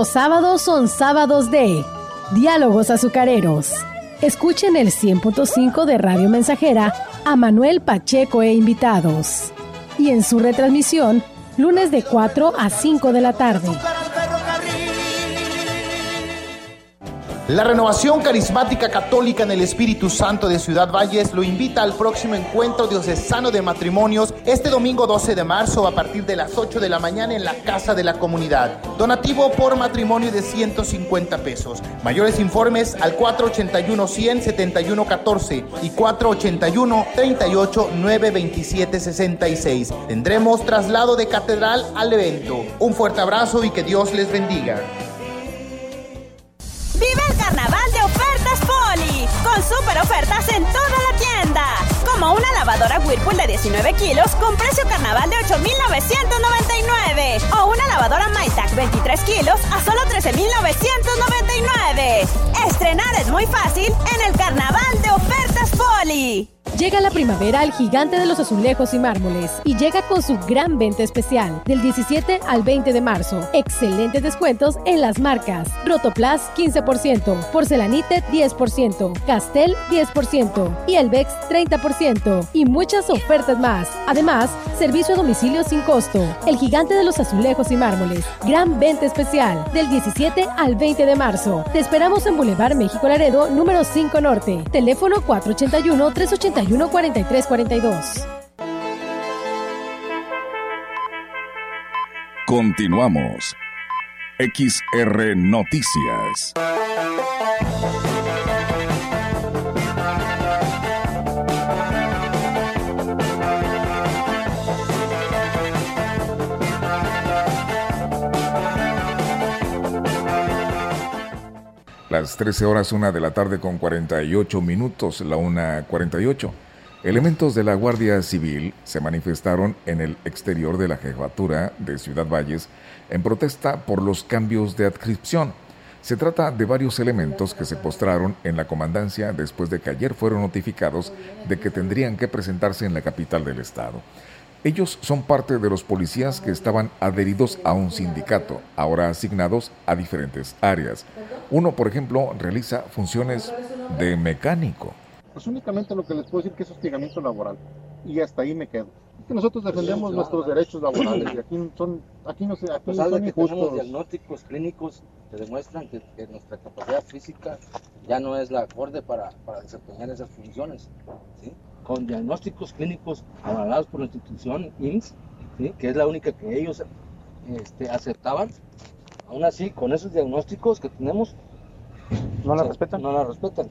Los sábados son sábados de Diálogos Azucareros. Escuchen el 100.5 de Radio Mensajera a Manuel Pacheco e invitados. Y en su retransmisión, lunes de 4 a 5 de la tarde. La Renovación Carismática Católica en el Espíritu Santo de Ciudad Valles lo invita al próximo encuentro diocesano de matrimonios este domingo 12 de marzo a partir de las 8 de la mañana en la Casa de la Comunidad. Donativo por matrimonio de 150 pesos. Mayores informes al 481 100 71 14 y 481 38 9 27 66. Tendremos traslado de catedral al evento. Un fuerte abrazo y que Dios les bendiga. ¡Viva el carnaval de ofertas Poli! Con super ofertas en toda la tienda. Como una lavadora Whirlpool de 19 kilos con precio carnaval de 8,999. O una lavadora MyTac 23 kilos a solo 13,999. Estrenar es muy fácil en el carnaval de ofertas Poli. Llega la primavera al gigante de los azulejos y mármoles y llega con su gran venta especial del 17 al 20 de marzo. Excelentes descuentos en las marcas Rotoplas 15%, Porcelanite 10%, Castel 10% y Elvex 30% y muchas ofertas más. Además, servicio a domicilio sin costo. El gigante de los azulejos y mármoles. Gran venta especial del 17 al 20 de marzo. Te esperamos en Boulevard México Laredo, número 5 Norte. Teléfono 481 381 4342. Continuamos. XR Noticias. Las 13 horas, una de la tarde con 48 minutos, la una 48. Elementos de la Guardia Civil se manifestaron en el exterior de la jefatura de Ciudad Valles en protesta por los cambios de adscripción. Se trata de varios elementos que se postraron en la comandancia después de que ayer fueron notificados de que tendrían que presentarse en la capital del estado. Ellos son parte de los policías que estaban adheridos a un sindicato, ahora asignados a diferentes áreas. Uno, por ejemplo, realiza funciones de mecánico. Pues únicamente lo que les puedo decir que es hostigamiento laboral. Y hasta ahí me quedo. Es que nosotros defendemos nuestros derechos laborales y aquí son, aquí no sé, aquí Pues habla son que tenemos injustos. diagnósticos clínicos que demuestran que, que nuestra capacidad física ya no es la acorde para, para desempeñar esas funciones. ¿sí? Con diagnósticos clínicos avalados por la institución IMSS, ¿sí? que es la única que ellos este, aceptaban, aún así, con esos diagnósticos que tenemos, ¿No la se- respetan? No la respetan.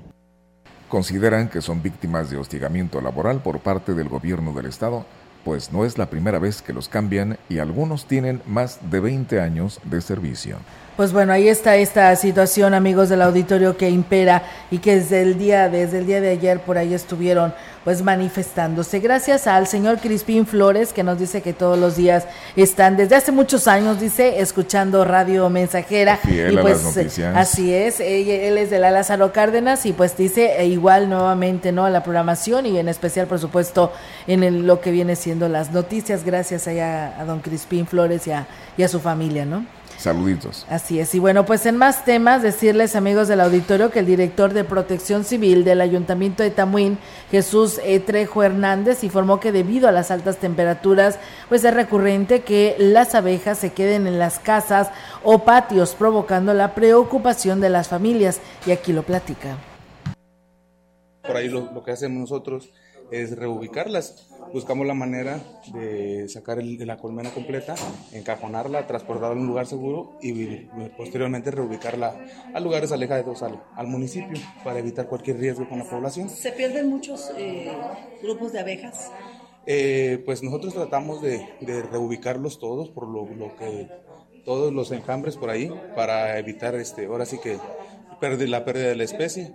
Consideran que son víctimas de hostigamiento laboral por parte del gobierno del estado, pues no es la primera vez que los cambian y algunos tienen más de 20 años de servicio. Pues bueno, ahí está esta situación, amigos del auditorio, que impera y que desde el día, desde el día de ayer por ahí estuvieron pues manifestándose. Gracias al señor Crispín Flores, que nos dice que todos los días están, desde hace muchos años, dice, escuchando Radio Mensajera. Fiel y a pues las así es, él, él es de la Lázaro Cárdenas y pues dice e igual nuevamente, ¿no? A la programación y en especial, por supuesto, en el- lo que viene siendo las noticias. Gracias allá a don Crispín Flores y a, y a su familia, ¿no? Saluditos. Así es. Y bueno, pues en más temas, decirles amigos del auditorio que el director de Protección Civil del Ayuntamiento de Tamuín, Jesús E. Trejo Hernández, informó que debido a las altas temperaturas, pues es recurrente que las abejas se queden en las casas o patios, provocando la preocupación de las familias. Y aquí lo platica. Por ahí lo, lo que hacemos nosotros es reubicarlas. Buscamos la manera de sacar el- la colmena completa, encajonarla, transportarla a un lugar seguro y posteriormente reubicarla a lugares alejados al, al municipio para evitar cualquier riesgo con la población. ¿Se pierden muchos eh, grupos de abejas? Eh, pues nosotros tratamos de, de reubicarlos todos por lo, lo que todos los enjambres por ahí para evitar este, ahora sí que la pérdida de la especie.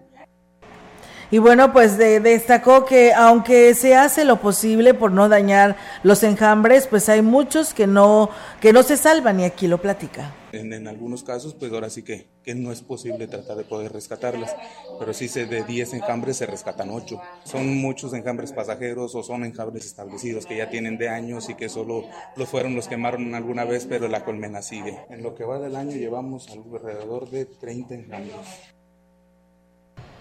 Y bueno, pues destacó que aunque se hace lo posible por no dañar los enjambres, pues hay muchos que no que no se salvan y aquí lo platica. En, algunos casos, pues ahora sí que, que, no es posible tratar de poder rescatarlas, pero sí se de 10 enjambres se rescatan 8. Son muchos enjambres pasajeros o son enjambres establecidos que ya tienen de años y que solo los fueron los quemaron alguna vez, pero la colmena sigue. En lo que va del año llevamos alrededor de 30 enjambres.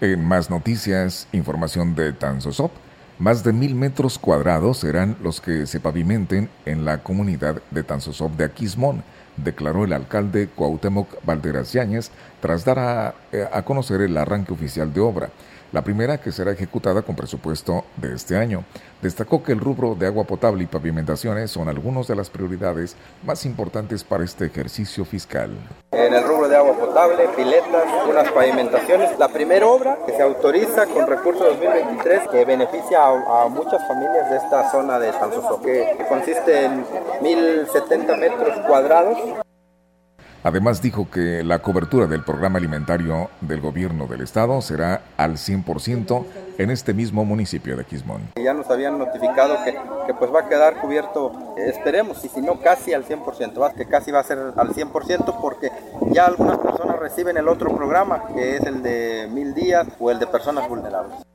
En más noticias, información de Tanzosop, más de mil metros cuadrados serán los que se pavimenten en la comunidad de Tanzosop de Aquismón, declaró el alcalde Cuauhtémoc Valderas Yáñez tras dar a, eh, a conocer el arranque oficial de obra la primera que será ejecutada con presupuesto de este año. Destacó que el rubro de agua potable y pavimentaciones son algunas de las prioridades más importantes para este ejercicio fiscal. En el rubro de agua potable, piletas, unas pavimentaciones, la primera obra que se autoriza con recursos 2023 que beneficia a, muchas familias de esta zona de Tanzoso, que, que consiste en 1070 metros cuadrados Además dijo que la cobertura del programa alimentario del gobierno del estado será al 100% en este mismo municipio de Quismón. Ya nos habían notificado que, que, pues va a quedar cubierto, esperemos, y si no casi al 100%, que casi va a ser al 100% porque ya algunas personas reciben el otro programa, que es el de mil días o el de personas vulnerables.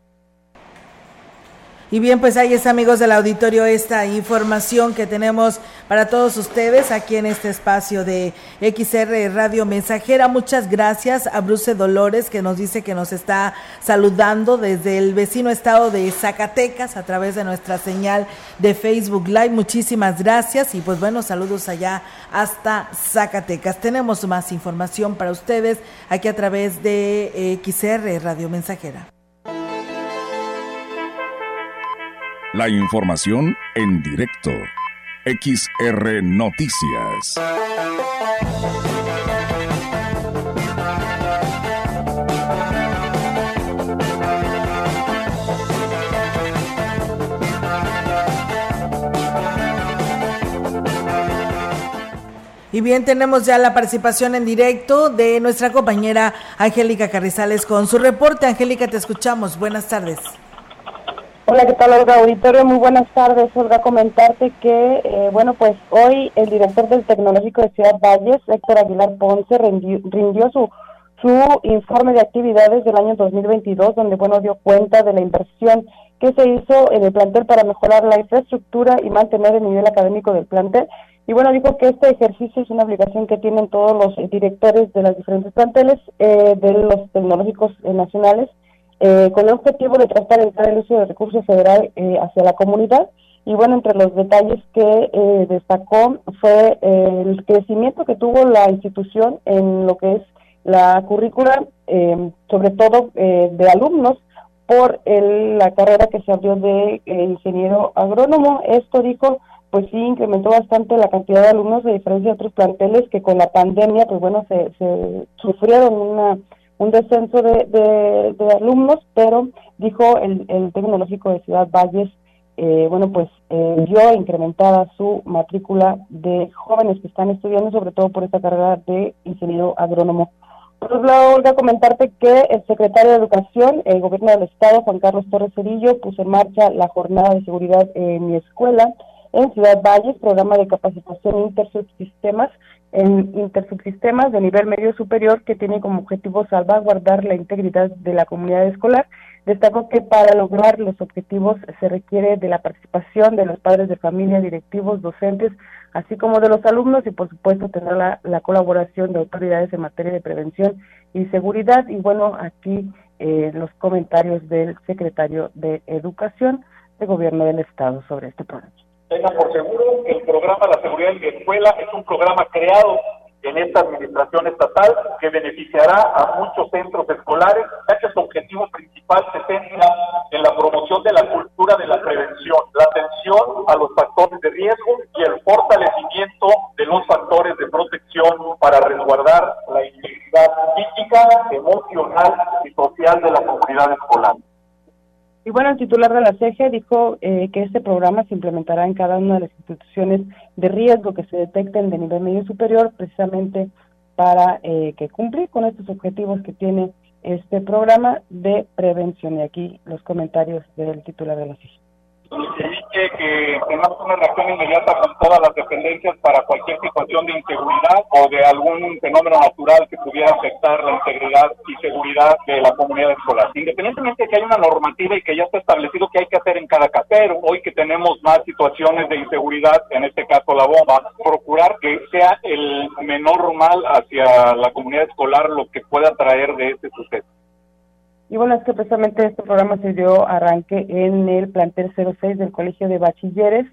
Y bien, pues ahí es amigos del auditorio esta información que tenemos para todos ustedes aquí en este espacio de XR Radio Mensajera. Muchas gracias a Bruce Dolores que nos dice que nos está saludando desde el vecino estado de Zacatecas a través de nuestra señal de Facebook Live. Muchísimas gracias y pues bueno, saludos allá hasta Zacatecas. Tenemos más información para ustedes aquí a través de XR Radio Mensajera. La información en directo. XR Noticias. Y bien, tenemos ya la participación en directo de nuestra compañera Angélica Carrizales con su reporte. Angélica, te escuchamos. Buenas tardes. Hola, ¿qué tal, Olga Auditorio? Muy buenas tardes. Olga, comentarte que, eh, bueno, pues hoy el director del Tecnológico de Ciudad Valles, Héctor Aguilar Ponce, rindió, su, su informe de actividades del año 2022, donde, bueno, dio cuenta de la inversión que se hizo en el plantel para mejorar la infraestructura y mantener el nivel académico del plantel. Y bueno, dijo que este ejercicio es una obligación que tienen todos los directores de las diferentes planteles eh, de los tecnológicos eh, nacionales eh, con el objetivo de transparentar el uso de recursos federal eh, hacia la comunidad. Y bueno, entre los detalles que eh, destacó fue el crecimiento que tuvo la institución en lo que es la currícula, sobre todo de alumnos, por la carrera que se abrió de ingeniero agrónomo. Esto dijo, pues sí, incrementó bastante la cantidad de alumnos, a diferencia de otros planteles que con la pandemia, pues bueno, se, se sufrieron una un descenso de, alumnos, pero dijo el, Tecnológico de Ciudad Valles, eh, bueno, pues eh, vio incrementada su matrícula de jóvenes que están estudiando, sobre todo por esta carrera de ingeniero agrónomo. Por otro lado, Olga, comentarte que el secretario de Educación, el gobierno del Estado, Juan Carlos Torres Cerillo, puso en marcha la jornada de seguridad en mi escuela en Ciudad Valles, programa de capacitación intersubsistemas en intersubsistemas de nivel medio superior que tiene como objetivo salvaguardar la integridad de la comunidad escolar. Destacó que para lograr los objetivos se requiere de la participación de los padres de familia, directivos, docentes, así como de los alumnos y por supuesto tener la, colaboración de autoridades en materia de prevención y seguridad. Y bueno, aquí eh, los comentarios del secretario de Educación del Gobierno del Estado sobre este programa. Tengan por seguro que el programa La Seguridad en la Escuela es un programa creado en esta administración estatal que beneficiará a muchos centros escolares, ya que su objetivo principal se centra en la promoción de la cultura de la prevención, la atención a los factores de riesgo y el fortalecimiento de los factores de protección para resguardar la integridad física, emocional y social de la comunidad escolar. Y bueno, el titular de la CEGE dijo eh, que este programa se implementará en cada una de las instituciones de riesgo que se detecten de nivel medio superior, precisamente para eh, que cumplir con estos objetivos que tiene este programa de prevención. Y aquí los comentarios del titular de la CEGE se que tengamos una reacción inmediata con todas las dependencias para cualquier situación de inseguridad o de algún fenómeno natural que pudiera afectar la integridad y seguridad de la comunidad escolar. Independientemente de que hay una normativa y que ya está establecido qué hay que hacer en cada casero, hoy que tenemos más situaciones de inseguridad, en este caso la bomba, procurar que sea el menor mal hacia la comunidad escolar lo que pueda traer de este suceso. Y bueno, es que precisamente este programa se dio arranque en el plantel 06 del Colegio de Bachilleres,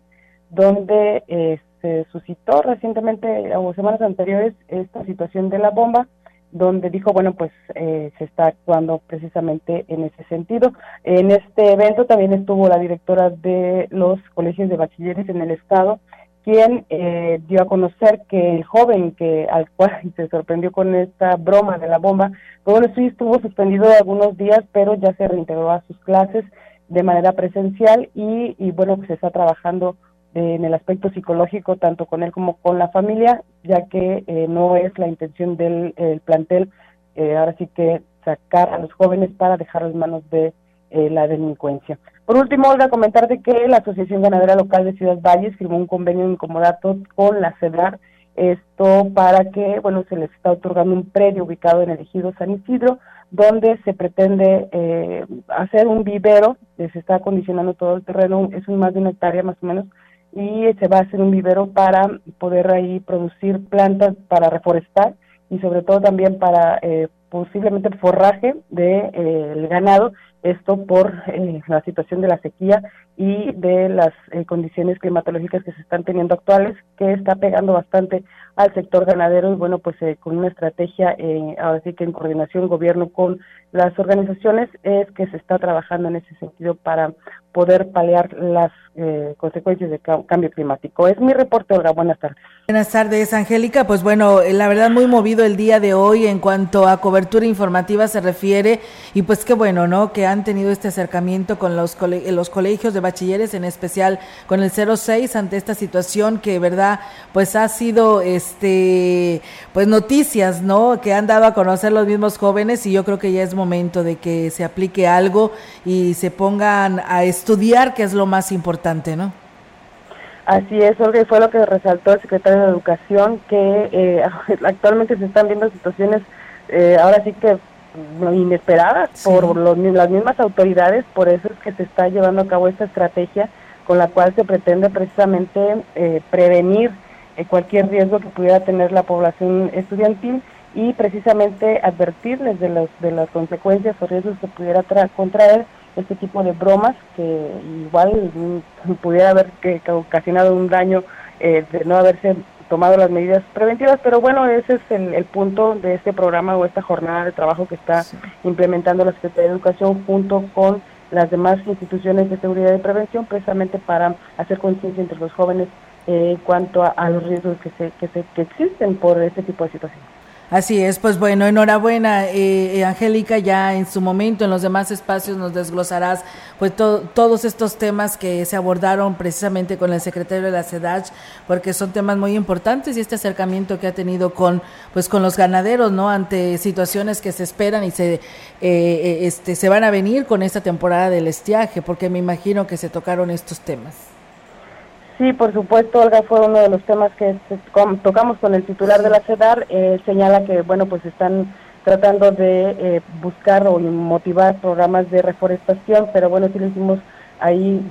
donde eh, se suscitó recientemente o semanas anteriores esta situación de la bomba, donde dijo, bueno, pues eh, se está actuando precisamente en ese sentido. En este evento también estuvo la directora de los colegios de bachilleres en el estado, quien eh, dio a conocer que el joven que al cual [laughs] se sorprendió con esta broma de la bomba, bueno, sí estuvo suspendido algunos días, pero ya se reintegró a sus clases de manera presencial y, y bueno, pues se está trabajando en el aspecto psicológico tanto con él como con la familia, ya que eh, no es la intención del plantel eh, ahora sí que sacar a los jóvenes para dejarlos en manos de la delincuencia. Por último, Olga, comentarte que la Asociación Ganadera Local de Ciudad Valles firmó un convenio en comodato con la CEDAR, esto para que, bueno, se les está otorgando un predio ubicado en el ejido San Isidro, donde se pretende eh, hacer un vivero, se está acondicionando todo el terreno, es un más de una hectárea más o menos, y se va a hacer un vivero para poder ahí producir plantas para reforestar y sobre todo también para eh, posiblemente forraje del de, eh, ganado esto por eh, la situación de la sequía y de las eh, condiciones climatológicas que se están teniendo actuales, que está pegando bastante al sector ganadero y bueno, pues eh, con una estrategia, ahora sí que en coordinación gobierno con las organizaciones, es que se está trabajando en ese sentido para poder paliar las consecuencias del cambio climático. Es mi reporte, Olga. Buenas tardes. Buenas tardes, Angélica. Pues bueno, la verdad muy movido el día de hoy en cuanto a cobertura informativa se refiere y pues qué bueno, ¿no? Que han tenido este acercamiento con los, los colegios de bachilleres, en especial con el 06, ante esta situación que, verdad, pues ha sido, este, pues noticias, ¿no? Que han dado a conocer los mismos jóvenes y yo creo que ya es momento de que se aplique algo y se pongan a estudiar, que es lo más importante, ¿no? Así es, Olga, fue lo que resaltó el secretario de Educación, que eh, [laughs] actualmente se están viendo situaciones, eh, ahora sí que inesperadas por los, las mismas autoridades, por eso es que se está llevando a cabo esta estrategia con la cual se pretende precisamente eh, prevenir eh, cualquier riesgo que pudiera tener la población estudiantil y precisamente advertirles de, los, de las consecuencias o riesgos que pudiera contraer este tipo de bromas que igual mm, pudiera haber que, ocasionado un daño eh, de no haberse tomado las medidas preventivas, pero bueno, ese es el, punto de este programa o esta jornada de trabajo que está implementando la Secretaría de Educación junto con las demás instituciones de seguridad y prevención, precisamente para hacer conciencia entre los jóvenes eh, en cuanto a, los riesgos que, se, que, se, que existen por este tipo de situaciones. Así es, pues bueno, enhorabuena, eh, eh, Angélica, ya en su momento, en los demás espacios nos desglosarás pues todos estos temas que se abordaron precisamente con el secretario de la CEDACH, porque son temas muy importantes y este acercamiento que ha tenido con pues con los ganaderos, ¿no? Ante situaciones que se esperan y se eh, este se van a venir con esta temporada del estiaje, porque me imagino que se tocaron estos temas. Sí, por supuesto, Olga, fue uno de los temas que tocamos con el titular de la CEDAR. Eh, señala que, bueno, pues están tratando de eh, buscar o motivar programas de reforestación, pero bueno, sí le hicimos ahí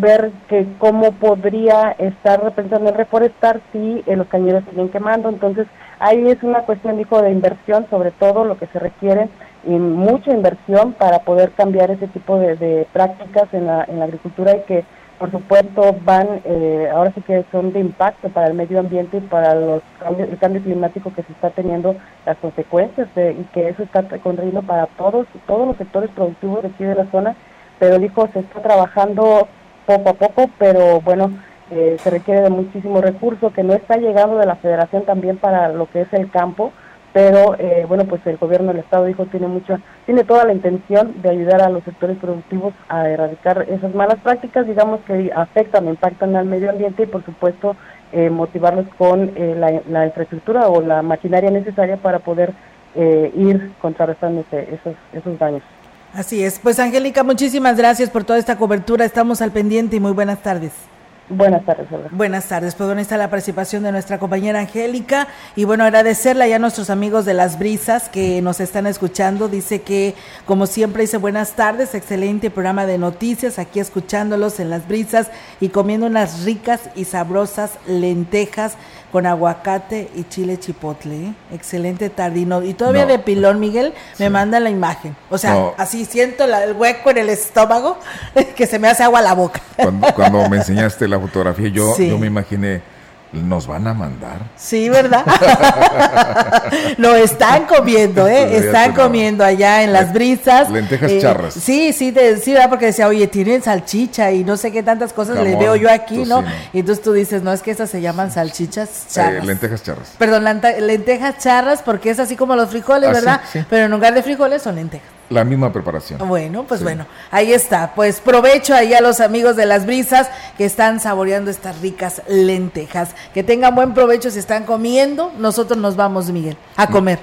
ver que cómo podría estar pensando en reforestar si eh, los cañeros siguen quemando. Entonces, ahí es una cuestión, dijo, de inversión, sobre todo lo que se requiere, y mucha inversión para poder cambiar ese tipo de, de prácticas en la, en la agricultura y que por supuesto van, eh, ahora sí que son de impacto para el medio ambiente y para los el cambio climático que se está teniendo, las consecuencias y que eso está contrayendo para todos, todos los sectores productivos de aquí de la zona, pero dijo, se está trabajando poco a poco, pero bueno, eh, se requiere de muchísimo recurso que no está llegando de la federación también para lo que es el campo, pero eh, bueno, pues el gobierno del estado dijo tiene mucha, tiene toda la intención de ayudar a los sectores productivos a erradicar esas malas prácticas, digamos que afectan, impactan al medio ambiente y por supuesto eh, motivarlos con eh, la, infraestructura o la maquinaria necesaria para poder ir contrarrestando esos, esos daños. Así es. Pues Angélica, muchísimas gracias por toda esta cobertura. Estamos al pendiente y muy buenas tardes. Buenas tardes, Buenas tardes. Pues bueno, está la participación de nuestra compañera Angélica. Y bueno, agradecerle ya a nuestros amigos de Las Brisas que nos están escuchando. Dice que, como siempre, dice buenas tardes, excelente programa de noticias, aquí escuchándolos en Las Brisas y comiendo unas ricas y sabrosas lentejas con aguacate y chile chipotle. ¿eh? Excelente tardino. Y todavía de pilón, Miguel, me manda la imagen. O sea, así siento el hueco en el estómago [laughs] que se me hace agua a la boca. Cuando, me enseñaste la fotografía, yo, yo me imaginé nos van a mandar. Sí, ¿verdad? [laughs] Lo están comiendo, ¿eh? Están comiendo allá en las brisas. Lentejas eh, charras. Sí, sí, sí, ¿verdad? Porque decía, oye, tienen salchicha y no sé qué tantas cosas le veo yo aquí, ¿no? Y entonces tú dices, no, es que esas se llaman salchichas eh, charras. lentejas charras. Perdón, lentejas charras porque es así como los frijoles, ah, ¿verdad? Pero en lugar de frijoles son lentejas. La misma preparación. Bueno, pues bueno, ahí está. Pues provecho ahí a los amigos de las brisas que están saboreando estas ricas lentejas. Que tengan buen provecho si están comiendo. Nosotros nos vamos, Miguel, a comer.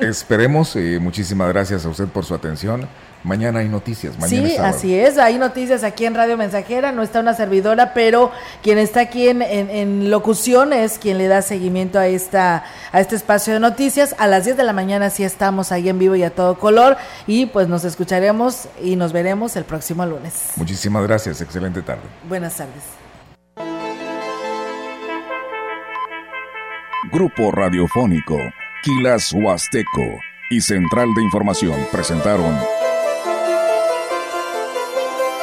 Esperemos. y muchísimas gracias a usted por su atención. Mañana hay noticias. Mañana sí, así es. Hay noticias aquí en Radio Mensajera. No está una servidora, pero quien está aquí en, en, locución es quien le da seguimiento a, esta, a este espacio de noticias. A las 10 de la mañana sí estamos ahí en vivo y a todo color. Y pues nos escucharemos y nos veremos el próximo lunes. Muchísimas gracias. Excelente tarde. Buenas tardes. Grupo Radiofónico, Quilas Huasteco y Central de Información presentaron